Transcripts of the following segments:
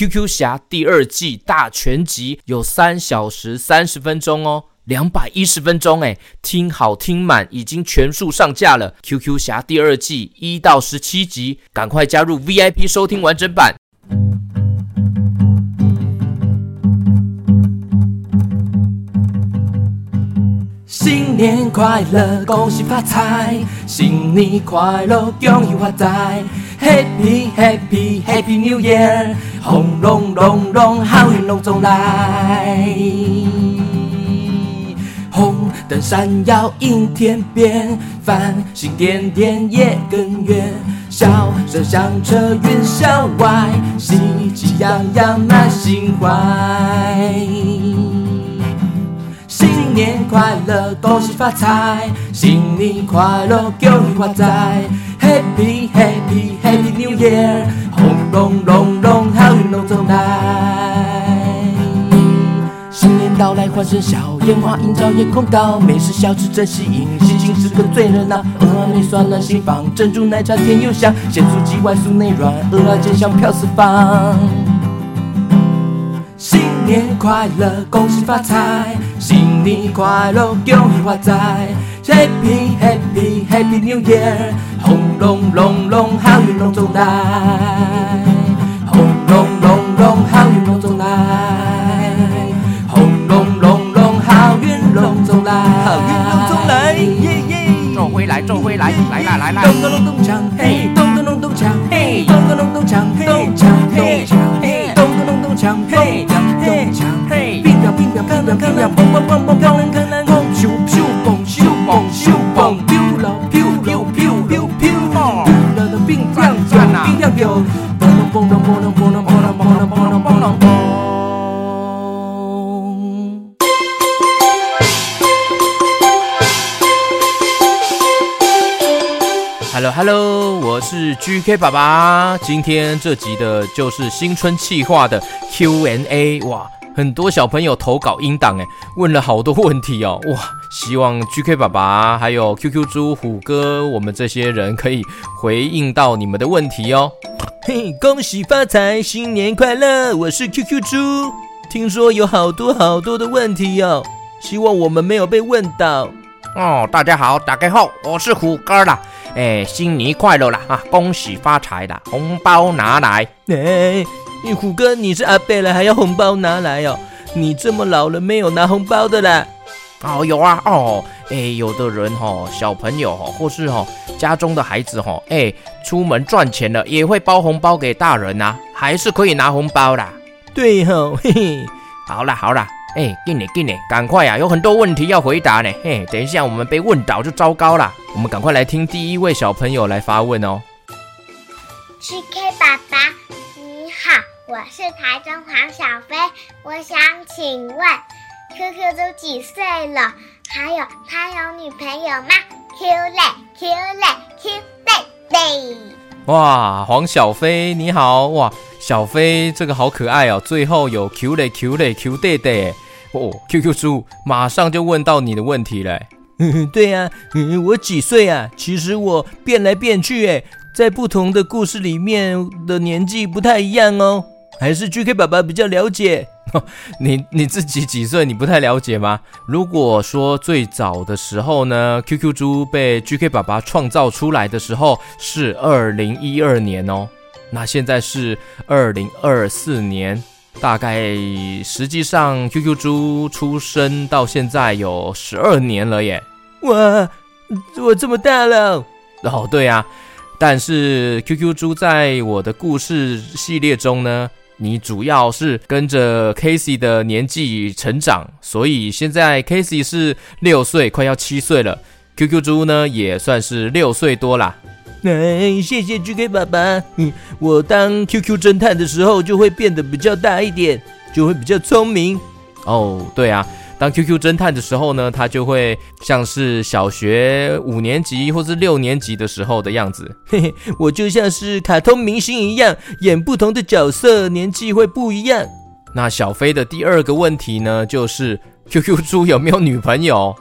QQ 侠第二季大全集有三小时三十分钟哦，两百一十分钟哎，听好听满，已经全数上架了。QQ 侠第二季一到十七集，赶快加入 VIP 收听完整版。新年快乐，恭喜发财！新年快乐，恭喜发财 Happy Happy Happy New Year，轰隆隆隆，好运隆中来。红灯闪耀映天边，繁星点点也更圆。笑声响彻云霄外，喜气洋洋满心怀。新年快乐，恭喜发财！新年快乐，恭喜发财！！Happy Happy Happy New Year！红龙龙龙，好运龙中来！新年到来，欢声笑，烟花映照夜空高，美食小吃真吸引，喜庆时刻最热闹。鹅啊内酸软心房，珍珠奶茶甜又香，咸酥鸡外酥内软，鹅啊煎香飘四方。新年快乐，恭喜发财！新年快乐，恭喜发财！Happy Happy Happy New Year！红龙龙龙，好运隆中来！红龙龙龙，好运隆中来！红龙龙龙，好运隆中来！好运隆中来！耶耶！走回来，走回来，来啦来啦！咚咚咚咚锵，嘿！咚咚咚咚锵，嘿！咚咚咚咚锵，咚锵咚锵，嘿！咚咚咚咚锵，嘿！看亮看亮，砰砰砰砰，Hello Hello，我是 GK 爸爸，今天这集的就是新春企划的 Q&A，哇！很多小朋友投稿音档，哎，问了好多问题哦，哇！希望 GK 爸爸还有 QQ 猪虎哥，我们这些人可以回应到你们的问题哦。嘿，恭喜发财，新年快乐！我是 QQ 猪，听说有好多好多的问题哦，希望我们没有被问到哦。大家好，打开后，我是虎哥啦，哎，新年快乐啦啊！恭喜发财啦，红包拿来，哎。你虎哥，你是阿贝了，还要红包拿来哦？你这么老了，没有拿红包的啦？哦，有啊，哦，哎，有的人哦，小朋友哦，或是哦，家中的孩子哦，哎，出门赚钱了，也会包红包给大人呐，还是可以拿红包啦。对吼，嘿嘿，好啦好啦，哎，给你给你，赶快呀，有很多问题要回答呢，嘿，等一下我们被问倒就糟糕了，我们赶快来听第一位小朋友来发问哦。GK 爸爸你好。我是台中黄小飞，我想请问，QQ 都几岁了？还有他有女朋友吗？Q 嘞，Q 嘞，Q 嘞嘞！哇，黄小飞你好哇，小飞这个好可爱哦，最后有 Q 嘞，Q 嘞，Q 对对哦，QQ 猪马上就问到你的问题嘞。对呀、啊，我几岁啊？其实我变来变去，哎，在不同的故事里面的年纪不太一样哦。还是 GK 爸爸比较了解，你你自己几岁？你不太了解吗？如果说最早的时候呢，QQ 猪被 GK 爸爸创造出来的时候是二零一二年哦，那现在是二零二四年，大概实际上 QQ 猪出生到现在有十二年了耶！哇，我这么大了？哦，对啊，但是 QQ 猪在我的故事系列中呢。你主要是跟着 Casey 的年纪成长，所以现在 Casey 是六岁，快要七岁了。QQ 猪呢也算是六岁多啦。哎，谢谢 GK 爸爸。嗯，我当 QQ 侦探的时候就会变得比较大一点，就会比较聪明。哦，对啊。当 QQ 侦探的时候呢，他就会像是小学五年级或是六年级的时候的样子。嘿嘿，我就像是卡通明星一样，演不同的角色，年纪会不一样。那小飞的第二个问题呢，就是 QQ 猪有没有女朋友？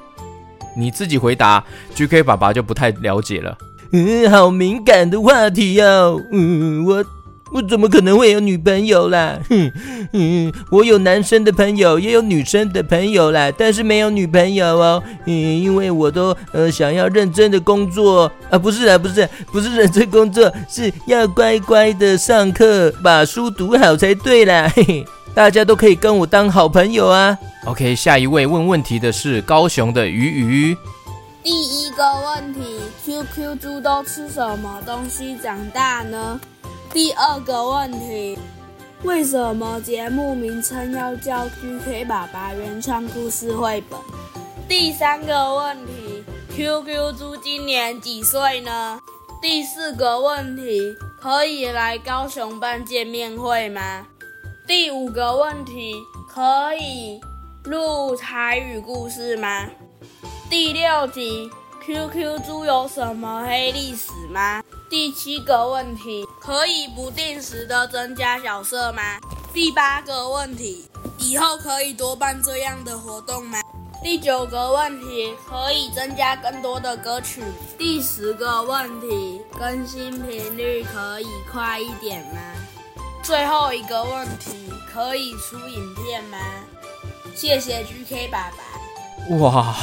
你自己回答，GK 爸爸就不太了解了。嗯，好敏感的话题哦。嗯，我我怎么可能会有女朋友啦？哼，嗯，我有男生的朋友，也有女生的朋友啦，但是没有女朋友哦。嗯，因为我都呃想要认真的工作啊，不是啊，不是，不是认真工作，是要乖乖的上课，把书读好才对啦。嘿嘿，大家都可以跟我当好朋友啊。OK，下一位问问题的是高雄的鱼鱼。第一个问题：QQ 猪都吃什么东西长大呢？第二个问题，为什么节目名称要叫 QK 爸爸原创故事绘本？第三个问题，QQ 猪今年几岁呢？第四个问题，可以来高雄办见面会吗？第五个问题，可以录台语故事吗？第六题，QQ 猪有什么黑历史吗？第七个问题，可以不定时的增加角色吗？第八个问题，以后可以多办这样的活动吗？第九个问题，可以增加更多的歌曲。第十个问题，更新频率可以快一点吗？最后一个问题，可以出影片吗？谢谢 GK 爸爸。哇，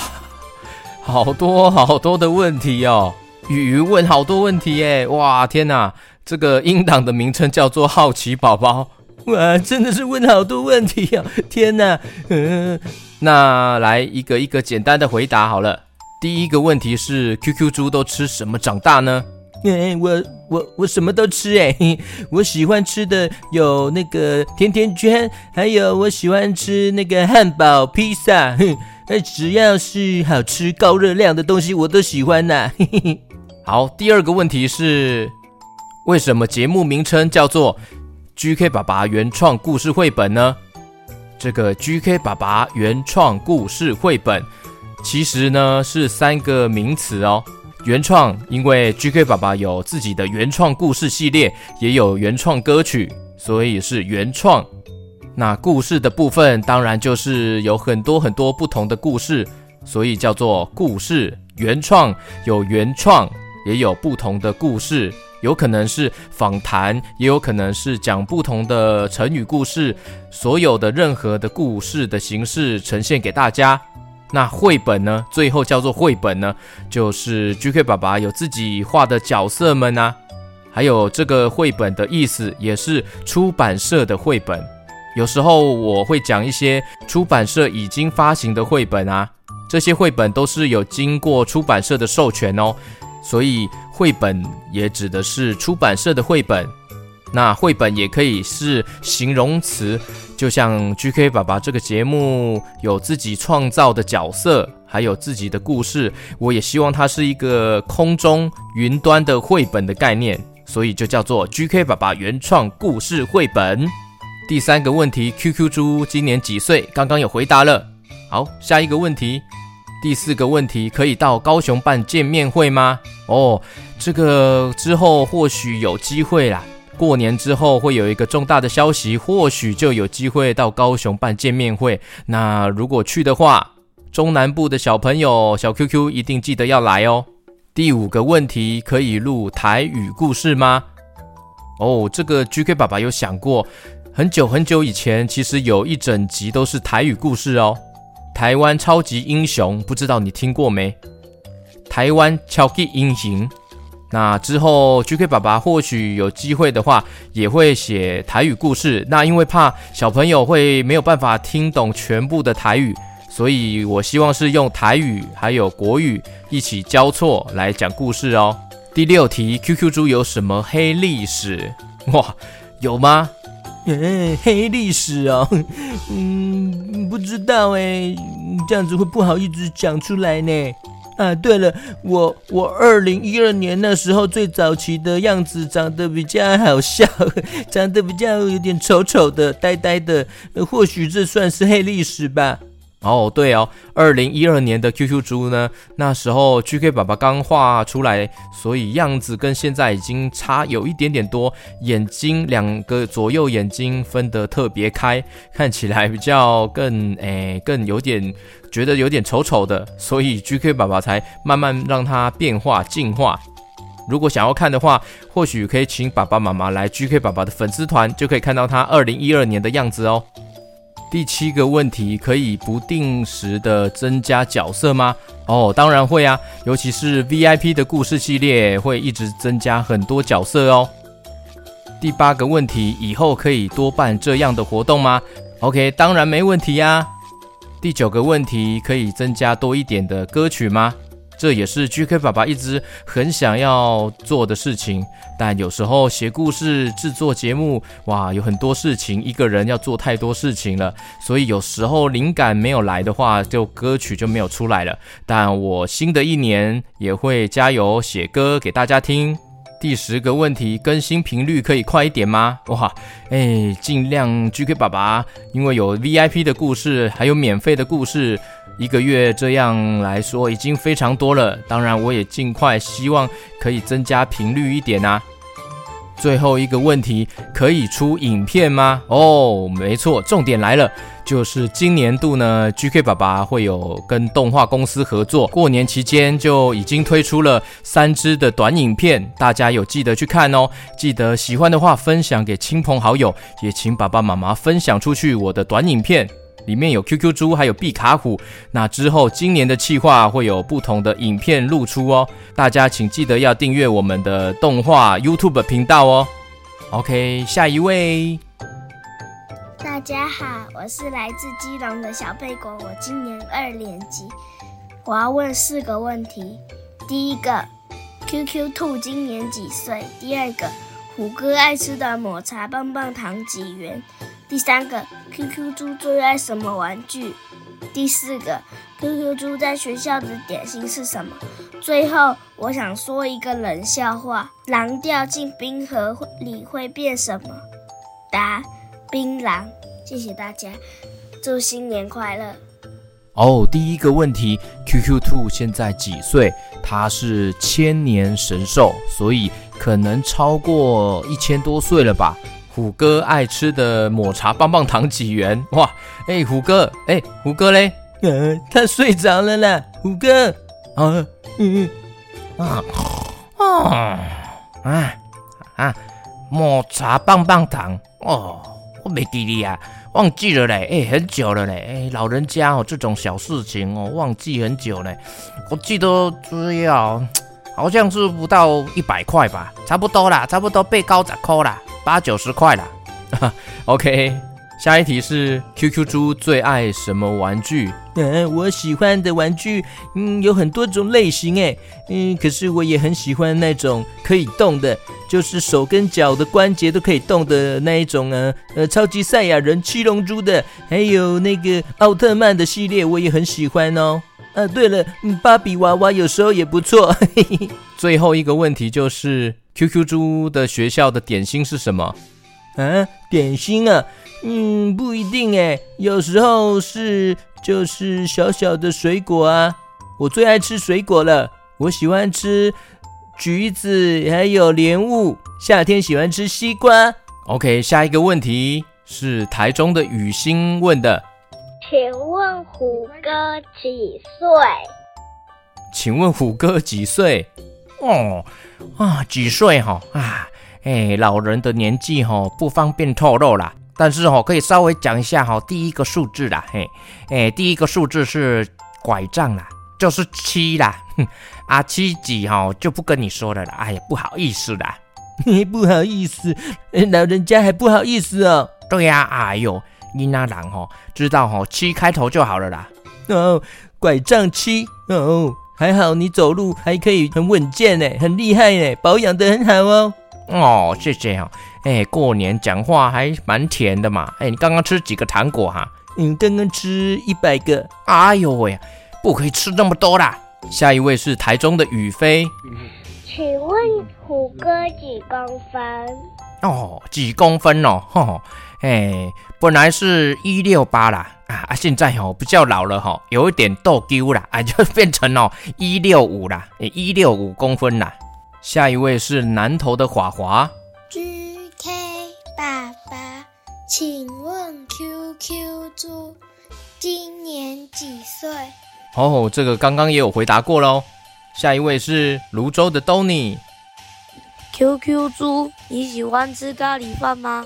好多好多的问题哦。鱼鱼问好多问题耶！哇，天哪，这个音档的名称叫做好奇宝宝。哇，真的是问好多问题啊！天哪，嗯，那来一个一个简单的回答好了。第一个问题是，QQ 猪都吃什么长大呢？哎，我我我什么都吃哎，我喜欢吃的有那个甜甜圈，还有我喜欢吃那个汉堡、披萨，哼，哎，只要是好吃、高热量的东西，我都喜欢呐。嘿嘿嘿好，第二个问题是，为什么节目名称叫做 GK 爸爸原创故事绘本呢？这个 GK 爸爸原创故事绘本，其实呢是三个名词哦。原创，因为 GK 爸爸有自己的原创故事系列，也有原创歌曲，所以是原创。那故事的部分，当然就是有很多很多不同的故事，所以叫做故事原创，有原创。也有不同的故事，有可能是访谈，也有可能是讲不同的成语故事。所有的任何的故事的形式呈现给大家。那绘本呢？最后叫做绘本呢，就是 GK 爸爸有自己画的角色们啊，还有这个绘本的意思也是出版社的绘本。有时候我会讲一些出版社已经发行的绘本啊，这些绘本都是有经过出版社的授权哦。所以绘本也指的是出版社的绘本，那绘本也可以是形容词，就像 GK 爸爸这个节目有自己创造的角色，还有自己的故事，我也希望它是一个空中云端的绘本的概念，所以就叫做 GK 爸爸原创故事绘本。第三个问题，QQ 猪今年几岁？刚刚有回答了。好，下一个问题。第四个问题，可以到高雄办见面会吗？哦，这个之后或许有机会啦。过年之后会有一个重大的消息，或许就有机会到高雄办见面会。那如果去的话，中南部的小朋友小 QQ 一定记得要来哦。第五个问题，可以录台语故事吗？哦，这个 GK 爸爸有想过，很久很久以前，其实有一整集都是台语故事哦。台湾超级英雄，不知道你听过没？台湾超级英雄，那之后 GK 爸爸或许有机会的话，也会写台语故事。那因为怕小朋友会没有办法听懂全部的台语，所以我希望是用台语还有国语一起交错来讲故事哦。第六题，QQ 猪有什么黑历史？哇，有吗？嗯，黑历史哦，嗯，不知道哎，这样子会不好意思讲出来呢。啊，对了，我我二零一二年那时候最早期的样子长得比较好笑，长得比较有点丑丑的、呆呆的，或许这算是黑历史吧。哦，对哦，二零一二年的 QQ 猪呢，那时候 GK 爸爸刚画出来，所以样子跟现在已经差有一点点多，眼睛两个左右眼睛分得特别开，看起来比较更 诶更有点觉得有点丑丑的，所以 GK 爸爸才慢慢让它变化进化。如果想要看的话，或许可以请爸爸妈妈来 GK 爸爸的粉丝团，就可以看到他二零一二年的样子哦。第七个问题，可以不定时的增加角色吗？哦，当然会啊，尤其是 VIP 的故事系列会一直增加很多角色哦。第八个问题，以后可以多办这样的活动吗？OK，当然没问题呀。第九个问题，可以增加多一点的歌曲吗？这也是 GK 爸爸一直很想要做的事情，但有时候写故事、制作节目，哇，有很多事情，一个人要做太多事情了，所以有时候灵感没有来的话，就歌曲就没有出来了。但我新的一年也会加油写歌给大家听。第十个问题，更新频率可以快一点吗？哇，哎，尽量 GK 爸爸，因为有 VIP 的故事，还有免费的故事，一个月这样来说已经非常多了。当然，我也尽快希望可以增加频率一点啊。最后一个问题，可以出影片吗？哦，没错，重点来了，就是今年度呢，GK 爸爸会有跟动画公司合作，过年期间就已经推出了三支的短影片，大家有记得去看哦，记得喜欢的话分享给亲朋好友，也请爸爸妈妈分享出去我的短影片。里面有 QQ 猪，还有毕卡虎。那之后，今年的企划会有不同的影片露出哦。大家请记得要订阅我们的动画 YouTube 频道哦。OK，下一位。大家好，我是来自基隆的小贝果，我今年二年级。我要问四个问题。第一个，QQ 兔今年几岁？第二个，虎哥爱吃的抹茶棒棒糖几元？第三个，QQ 猪最爱什么玩具？第四个，QQ 猪在学校的点心是什么？最后，我想说一个冷笑话：狼掉进冰河里会变什么？答：槟榔。谢谢大家，祝新年快乐！哦，第一个问题，QQ 兔现在几岁？它是千年神兽，所以可能超过一千多岁了吧。虎哥爱吃的抹茶棒棒糖几元？哇，哎，虎哥，哎，虎哥嘞？呃，他睡着了啦，虎哥。啊，嗯，啊，啊，啊，啊，抹茶棒棒糖。哦，我没记哩啊，忘记了嘞。哎，很久了嘞。哎，老人家哦，这种小事情哦，忘记很久嘞。我记得只要好像是不到一百块吧，差不多啦，差不多被高十块啦。八九十块啦，OK。下一题是 QQ 猪最爱什么玩具？嗯，我喜欢的玩具，嗯，有很多种类型诶，嗯，可是我也很喜欢那种可以动的，就是手跟脚的关节都可以动的那一种啊，呃，超级赛亚人、七龙珠的，还有那个奥特曼的系列，我也很喜欢哦。啊，对了，芭比娃娃有时候也不错。嘿嘿。最后一个问题就是，QQ 猪的学校的点心是什么？啊，点心啊，嗯，不一定诶，有时候是就是小小的水果啊。我最爱吃水果了，我喜欢吃橘子，还有莲雾。夏天喜欢吃西瓜。OK，下一个问题是台中的雨欣问的。请问虎哥几岁？请问虎哥几岁？哦，啊，几岁哈？啊，哎，老人的年纪哈不方便透露啦，但是哈可以稍微讲一下哈，第一个数字啦，嘿，哎，第一个数字是拐杖啦，就是七啦，哼，啊，七几哈就不跟你说了啦，哎呀，不好意思啦，嘿，不好意思，老人家还不好意思哦。对呀，哎呦。你那狼吼，知道吼，七开头就好了啦。哦，拐杖七哦，还好你走路还可以很稳健呢，很厉害呢，保养得很好哦。哦，谢谢哈。哎，过年讲话还蛮甜的嘛。哎，你刚刚吃几个糖果哈？嗯，刚刚吃一百个。哎呦喂，不可以吃那么多啦。下一位是台中的宇飞。请问虎哥几公分？哦，几公分哦？哎，本来是一六八啦，啊，现在哦比较老了哈，有一点逗丢啦，啊，就变成哦一六五啦，一六五公分啦。下一位是南投的华华。GK 爸爸，请问 QQ 猪今年几岁？哦，这个刚刚也有回答过喽。下一位是泸州的 Donny。QQ 猪，你喜欢吃咖喱饭吗？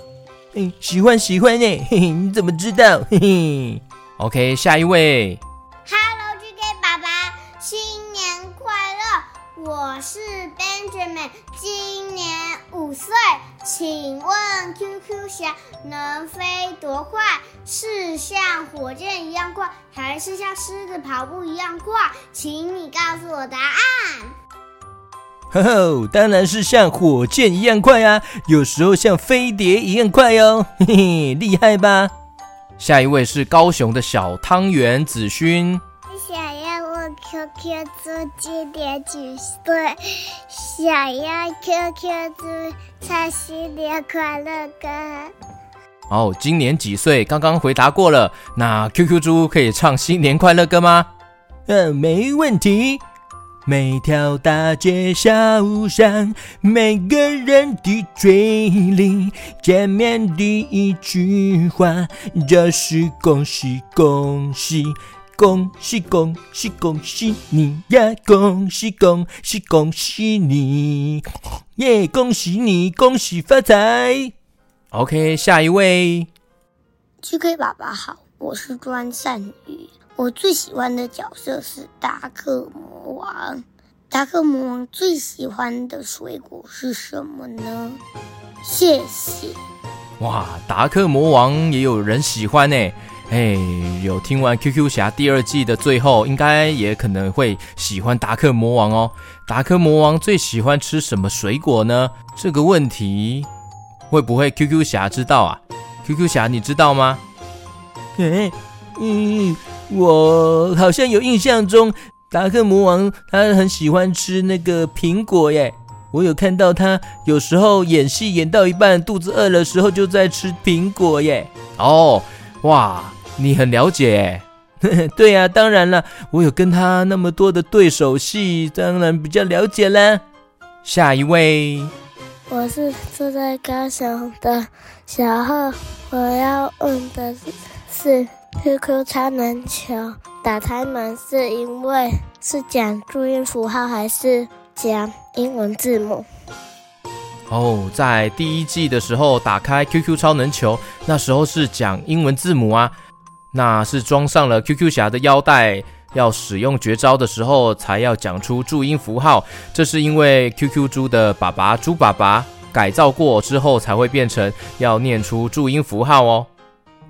嗯，喜欢喜欢呢。嘿嘿，你怎么知道？嘿嘿。OK，下一位。我是 Benjamin，今年五岁。请问 QQ 侠能飞多快？是像火箭一样快，还是像狮子跑步一样快？请你告诉我答案。呵呵，当然是像火箭一样快啊！有时候像飞碟一样快哦，嘿嘿，厉害吧？下一位是高雄的小汤圆子勋。QQ 猪今年几岁？想要 QQ 猪唱新年快乐歌。哦，今年几岁？刚刚回答过了。那 QQ 猪可以唱新年快乐歌吗？嗯，没问题。每条大街小巷，每个人的嘴里，见面第一句话就是恭喜恭喜恭喜恭喜恭喜你呀！恭喜恭喜恭喜你，耶！恭喜你，恭喜发财。OK，下一位。GK 爸爸好，我是专善宇。我最喜欢的角色是达克魔王。达克魔王最喜欢的水果是什么呢？谢谢。哇，达克魔王也有人喜欢呢。哎，有听完 QQ 侠第二季的最后，应该也可能会喜欢达克魔王哦。达克魔王最喜欢吃什么水果呢？这个问题会不会 QQ 侠知道啊？QQ 侠你知道吗？哎，嗯。我好像有印象中，达克魔王他很喜欢吃那个苹果耶。我有看到他有时候演戏演到一半，肚子饿的时候就在吃苹果耶。哦，哇，你很了解耶。对呀，当然了，我有跟他那么多的对手戏，当然比较了解啦。下一位，我是住在高雄的小贺，我要问的是。QQ 超能球打开门是因为是讲注音符号还是讲英文字母？哦，在第一季的时候打开 QQ 超能球，那时候是讲英文字母啊，那是装上了 QQ 侠的腰带，要使用绝招的时候才要讲出注音符号。这是因为 QQ 猪的爸爸猪爸爸改造过之后才会变成要念出注音符号哦。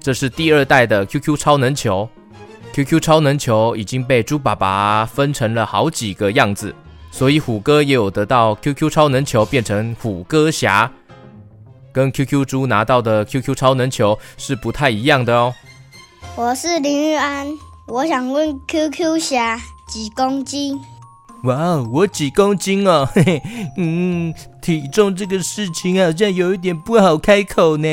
这是第二代的 QQ 超能球，QQ 超能球已经被猪爸爸分成了好几个样子，所以虎哥也有得到 QQ 超能球，变成虎哥侠，跟 QQ 猪拿到的 QQ 超能球是不太一样的哦。我是林玉安，我想问 QQ 侠几公斤？哇哦，我几公斤哦？嘿嘿，嗯，体重这个事情好像有一点不好开口呢。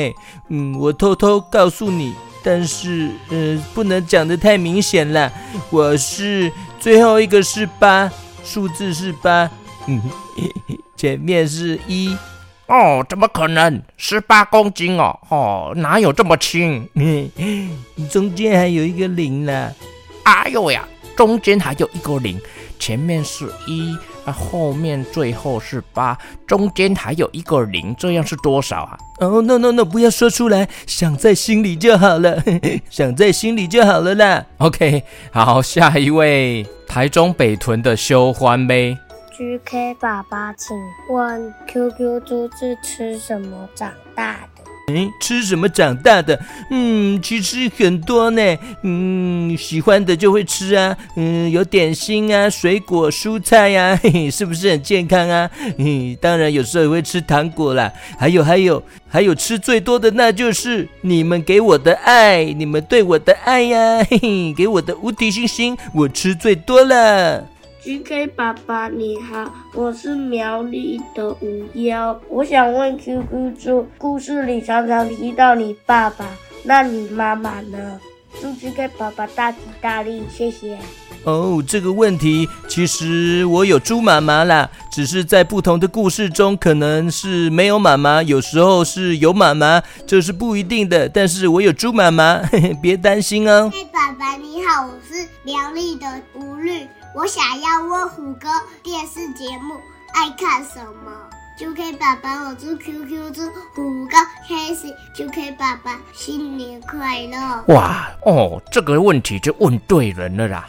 嗯，我偷偷告诉你，但是，呃，不能讲得太明显了。我是最后一个是八，数字是八。嗯，前面是一。哦，怎么可能？十八公斤哦？哦，哪有这么轻？中间还有一个零呢。哎呦呀，中间还有一个零。前面是一，啊，后面最后是八，中间还有一个零，这样是多少啊？哦，oh，no no no，不要说出来，想在心里就好了，想在心里就好了啦。OK，好，下一位，台中北屯的修欢呗。GK 爸爸，请问 QQ 猪是吃什么长大的？嗯，吃什么长大的？嗯，其实很多呢。嗯，喜欢的就会吃啊。嗯，有点心啊，水果、蔬菜呀、啊，嘿 嘿，是不是很健康啊？嗯，当然有时候也会吃糖果啦。还有还有还有，吃最多的那就是你们给我的爱，你们对我的爱呀，嘿嘿，给我的无敌星星，我吃最多了。GK 爸爸你好，我是苗栗的五幺，我想问 QQ 猪，故事里常常提到你爸爸，那你妈妈呢？祝 GK 爸爸大吉大利，谢谢。哦，这个问题其实我有猪妈妈啦，只是在不同的故事中可能是没有妈妈，有时候是有妈妈，这是不一定的。但是我有猪妈妈，嘿嘿，别担心哦。嘿，爸爸你好，我是苗栗的吴绿。我想要问虎哥电视节目爱看什么？，QK 爸爸，我祝 QQ 猪虎哥开心，QK 爸爸新年快乐！哇哦，这个问题就问对人了啦！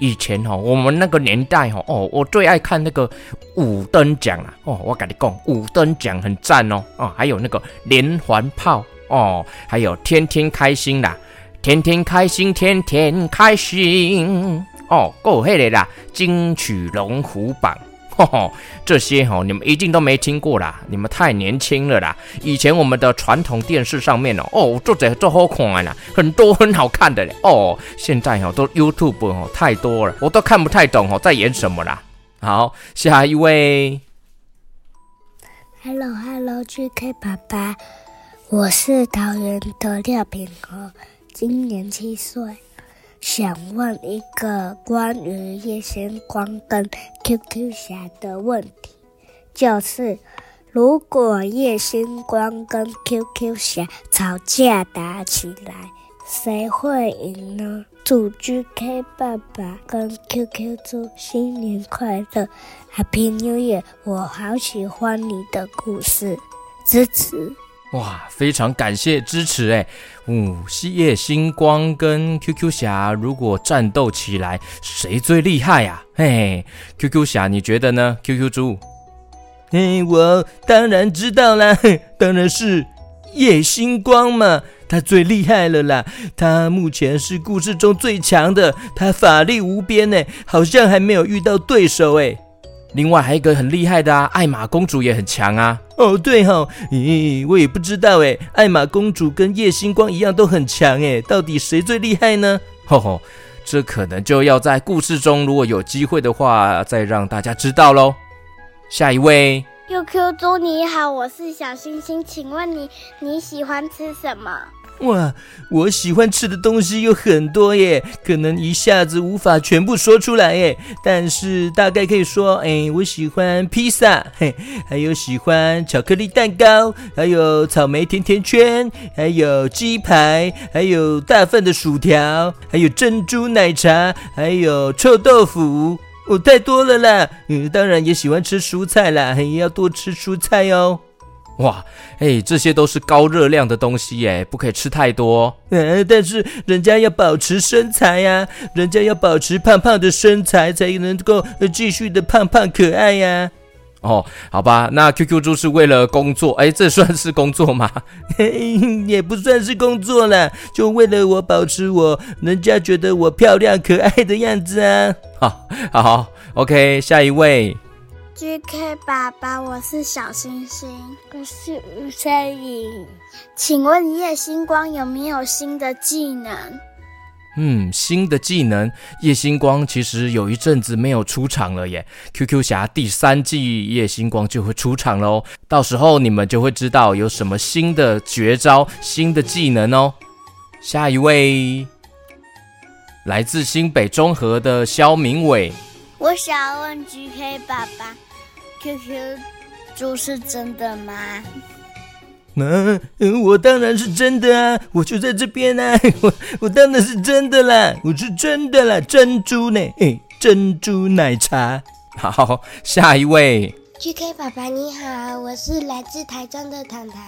以前哦，我们那个年代哦，哦，我最爱看那个五灯奖啦！哦，我跟你讲，五灯奖很赞哦，哦，还有那个连环炮哦，还有天天开心啦，天天开心，天天开心哦，够黑的啦，金曲龙虎榜。哦，这些哦，你们一定都没听过啦，你们太年轻了啦。以前我们的传统电视上面哦，哦，做这做好看啦，很多很好看的嘞。哦，现在哦，都 YouTube 哦太多了，我都看不太懂哦，在演什么啦。好，下一位。Hello Hello GK 爸爸，我是桃园的廖品和，今年七岁。想问一个关于夜星光跟 QQ 侠的问题，就是如果夜星光跟 QQ 侠吵架打起来，谁会赢呢？祝 GK 爸爸跟 QQ 猪新年快乐，Happy New Year！我好喜欢你的故事，支持。哇，非常感谢支持哎！嗯，西夜星光跟 QQ 侠如果战斗起来，谁最厉害呀？嘿，QQ 侠你觉得呢？QQ 猪？嘿，我当然知道啦，当然是叶星光嘛，他最厉害了啦！他目前是故事中最强的，他法力无边哎，好像还没有遇到对手哎。另外还有一个很厉害的啊，艾玛公主也很强啊。哦，对哈、哦，咦，我也不知道哎，艾玛公主跟叶星光一样都很强哎，到底谁最厉害呢？吼吼，这可能就要在故事中，如果有机会的话，再让大家知道喽。下一位，QQ 猪你好，我是小星星，请问你你喜欢吃什么？哇，我喜欢吃的东西有很多耶，可能一下子无法全部说出来耶。但是大概可以说，哎，我喜欢披萨，嘿，还有喜欢巧克力蛋糕，还有草莓甜甜圈，还有鸡排，还有大份的薯条，还有珍珠奶茶，还有臭豆腐，哦，太多了啦。嗯，当然也喜欢吃蔬菜啦，也要多吃蔬菜哦。哇，哎，这些都是高热量的东西，耶，不可以吃太多。嗯，但是人家要保持身材呀，人家要保持胖胖的身材，才能够继续的胖胖可爱呀。哦，好吧，那 QQ 猪是为了工作，哎，这算是工作吗？也不算是工作啦，就为了我保持我人家觉得我漂亮可爱的样子啊。好，好，OK，下一位。GK 爸爸，我是小星星，我是吴彩颖，请问夜星光有没有新的技能？嗯，新的技能，夜星光其实有一阵子没有出场了耶。QQ 侠第三季夜星光就会出场喽，到时候你们就会知道有什么新的绝招、新的技能哦。下一位，来自新北中和的肖明伟，我想问 GK 爸爸。QQ 猪是真的吗？嗯、啊，我当然是真的啊！我就在这边啊！我我当然是真的啦！我是真的啦！珍珠呢？珍珠奶茶。好，下一位。GK 爸爸你好，我是来自台中的糖糖，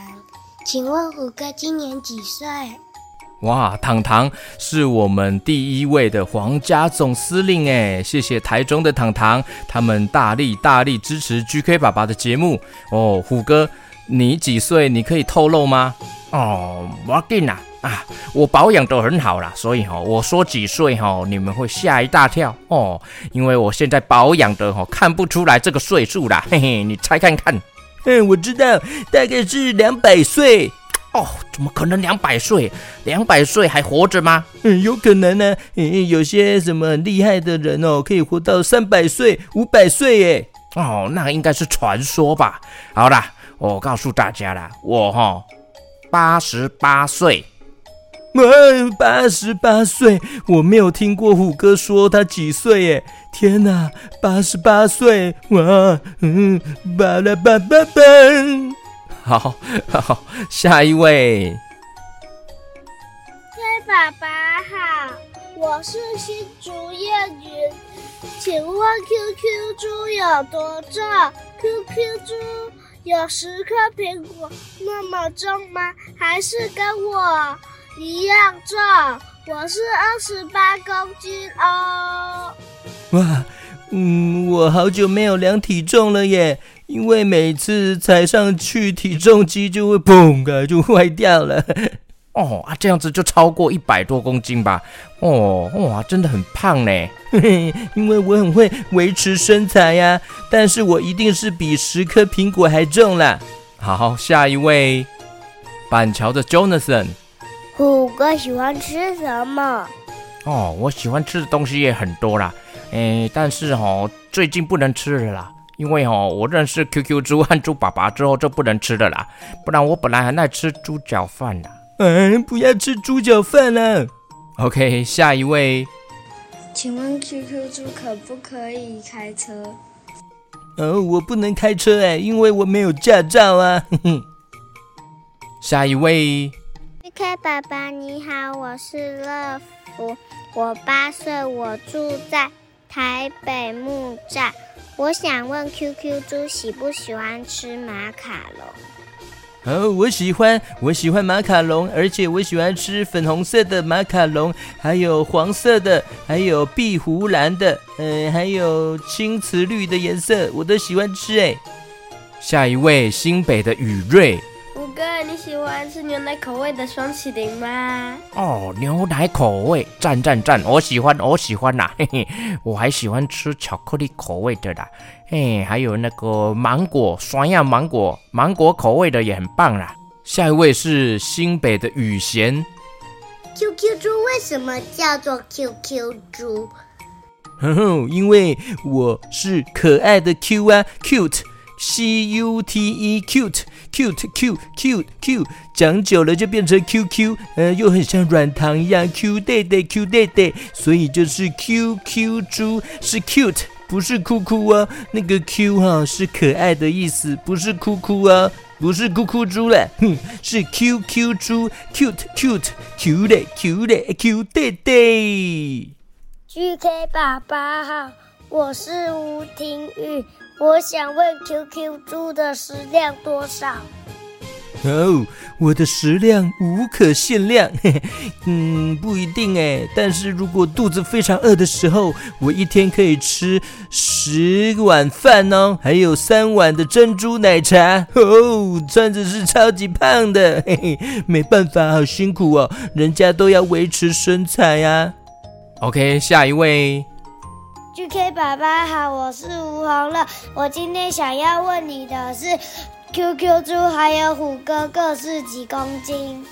请问虎哥今年几岁？哇，糖糖是我们第一位的皇家总司令哎，谢谢台中的糖糖，他们大力大力支持 GK 爸爸的节目哦。虎哥，你几岁？你可以透露吗？哦，我定啦啊，我保养得很好啦，所以哈、哦，我说几岁哈、哦，你们会吓一大跳哦，因为我现在保养的哈、哦，看不出来这个岁数啦，嘿嘿，你猜看看。嗯，我知道，大概是两百岁。哦，怎么可能两百岁？两百岁还活着吗？嗯，有可能呢、啊。嗯，有些什么很厉害的人哦，可以活到三百岁、五百岁耶。哦，那应该是传说吧。好啦，我告诉大家啦，我哈八十八岁。哇，八十八岁，我没有听过虎哥说他几岁耶。天哪，八十八岁！哇，嗯，巴拉巴巴巴。好好，下一位。崔爸爸好，我是新竹叶云，请问 QQ 猪有多重？QQ 猪有十颗苹果那么重吗？还是跟我一样重？我是二十八公斤哦。哇，嗯，我好久没有量体重了耶，因为每次踩上去体重机就会砰的就坏掉了。哦啊，这样子就超过一百多公斤吧？哦，哇，真的很胖呢。嘿嘿，因为我很会维持身材呀，但是我一定是比十颗苹果还重啦。好，下一位，板桥的 Jonathan。虎哥喜欢吃什么？哦，我喜欢吃的东西也很多啦。诶，但是哦，最近不能吃了啦，因为哦，我认识 QQ 猪和猪爸爸之后就不能吃的啦。不然我本来很爱吃猪脚饭的。嗯，不要吃猪脚饭了。OK，下一位。请问 QQ 猪可不可以开车？哦，我不能开车哎，因为我没有驾照啊。下一位。QQ 爸爸你好，我是乐福，我八岁，我住在台北木栅。我想问 QQ 猪喜不喜欢吃马卡龙？哦，我喜欢，我喜欢马卡龙，而且我喜欢吃粉红色的马卡龙，还有黄色的，还有碧湖蓝的，嗯、呃，还有青瓷绿的颜色，我都喜欢吃。哎，下一位，新北的雨瑞，五哥，你喜欢吃牛奶口味的霜淇淋吗？哦，牛奶口味，赞赞赞，我喜欢，我喜欢呐，嘿嘿，我还喜欢吃巧克力口味的啦。嘿，还有那个芒果，酸样芒果，芒果口味的也很棒啦。下一位是新北的雨贤。QQ 猪为什么叫做 QQ 猪？哼哼，因为我是可爱的 Q 啊，cute，C U T Cute cute cute cute，讲久了就变成 QQ，呃，又很像软糖一样，Q 弟弟，Q 弟弟，所以就是 QQ 猪是 cute。不是哭哭啊，那个 Q 哈是可爱的意思，不是哭哭啊，不是哭哭猪了，哼，是 QQ 猪，cute cute cute 的 cute c u t e 的。GK 爸爸好，我是吴廷玉，我想问 QQ 猪的食量多少？哦，我的食量无可限量，嘿嘿，嗯，不一定哎。但是如果肚子非常饿的时候，我一天可以吃十碗饭哦，还有三碗的珍珠奶茶哦，穿的是超级胖的，嘿 嘿，没办法，好辛苦哦，人家都要维持身材呀。OK，下一位。GK 爸爸好，我是吴红乐，我今天想要问你的是。QQ 猪还有虎哥各是几公斤？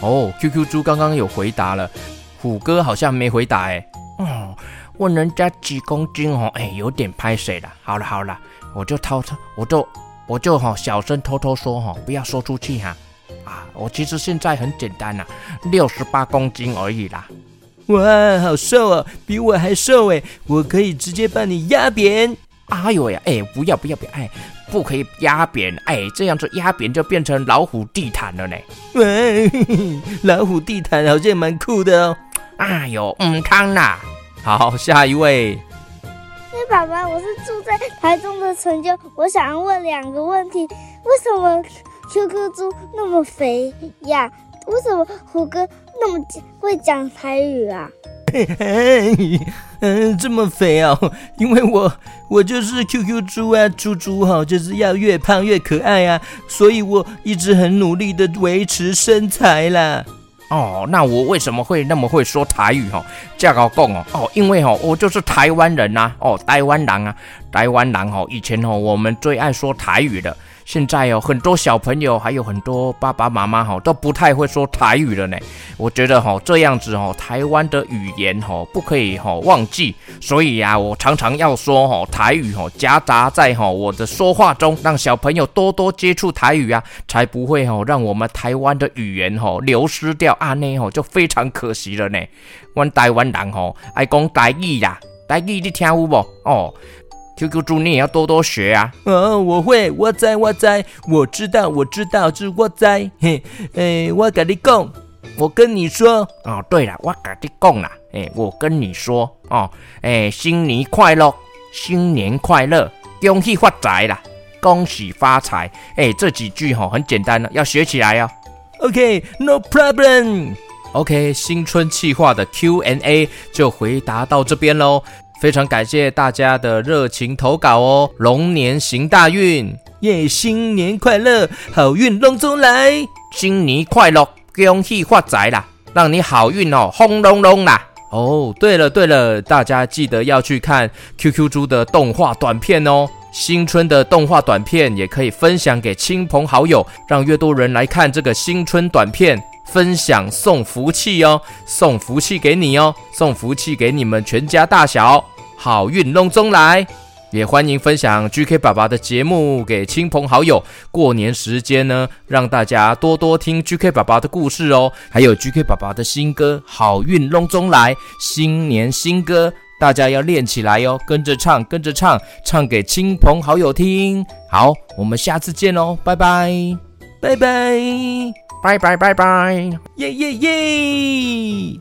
哦，QQ 猪刚刚有回答了，虎哥好像没回答哎。哦，问人家几公斤哦，哎，有点拍水了。好了好了，我就偷偷，我就我就哈小声偷偷说哈，不要说出去哈。啊，我其实现在很简单呐，六十八公斤而已啦。哇，好瘦哦，比我还瘦哎，我可以直接把你压扁。哎呦呀，哎，不要不要不要，哎。不可以压扁，哎，这样子压扁就变成老虎地毯了呢。喂，老虎地毯好像蛮酷的哦。哎呦，嗯，康啦。好，下一位。哎，爸爸，我是住在台中的陈就，我想要问两个问题：为什么 QQ 猪那么肥呀？为什么胡哥那么会讲台语啊？嘿嘿嗯，这么肥哦，因为我我就是 QQ 猪啊，猪猪哈，就是要越胖越可爱啊，所以我一直很努力的维持身材啦。哦，那我为什么会那么会说台语哈？这个讲哦，哦，因为哈，我就是台湾人呐，哦，台湾人啊，台湾人哈，以前哦，我们最爱说台语的。现在有很多小朋友，还有很多爸爸妈妈哈，都不太会说台语了呢。我觉得哈，这样子哈，台湾的语言哈，不可以哈忘记。所以呀，我常常要说哈台语哈，夹杂在哈我的说话中，让小朋友多多接触台语啊，才不会哈让我们台湾的语言哈流失掉啊，那哈就非常可惜了呢。我台湾人哈爱讲台语呀，台语你听有无？哦。QQ 猪，你也要多多学啊！哦，我会，我在，我在，我知道，我知道，是我在。嘿，诶，我跟你讲，我跟你说。哦，对了，我跟你讲啦，诶，我跟你说，哦，诶，新年快乐，新年快乐，恭喜发财啦！恭喜发财。哎，这几句哈很简单，要学起来哦。OK，No problem。OK，新春企划的 Q&A 就回答到这边喽。非常感谢大家的热情投稿哦！龙年行大运，耶！新年快乐，好运龙中来，新年快乐，恭喜发财啦！让你好运哦，轰隆隆啦！哦，对了对了，大家记得要去看 QQ 猪的动画短片哦。新春的动画短片也可以分享给亲朋好友，让越多人来看这个新春短片。分享送福气哦，送福气给你哦，送福气给你们全家大小，好运隆中来！也欢迎分享 GK 爸爸的节目给亲朋好友。过年时间呢，让大家多多听 GK 爸爸的故事哦，还有 GK 爸爸的新歌《好运隆中来》，新年新歌，大家要练起来哦，跟着唱，跟着唱，唱给亲朋好友听。好，我们下次见哦，拜拜，拜拜。拜拜拜拜，耶耶耶！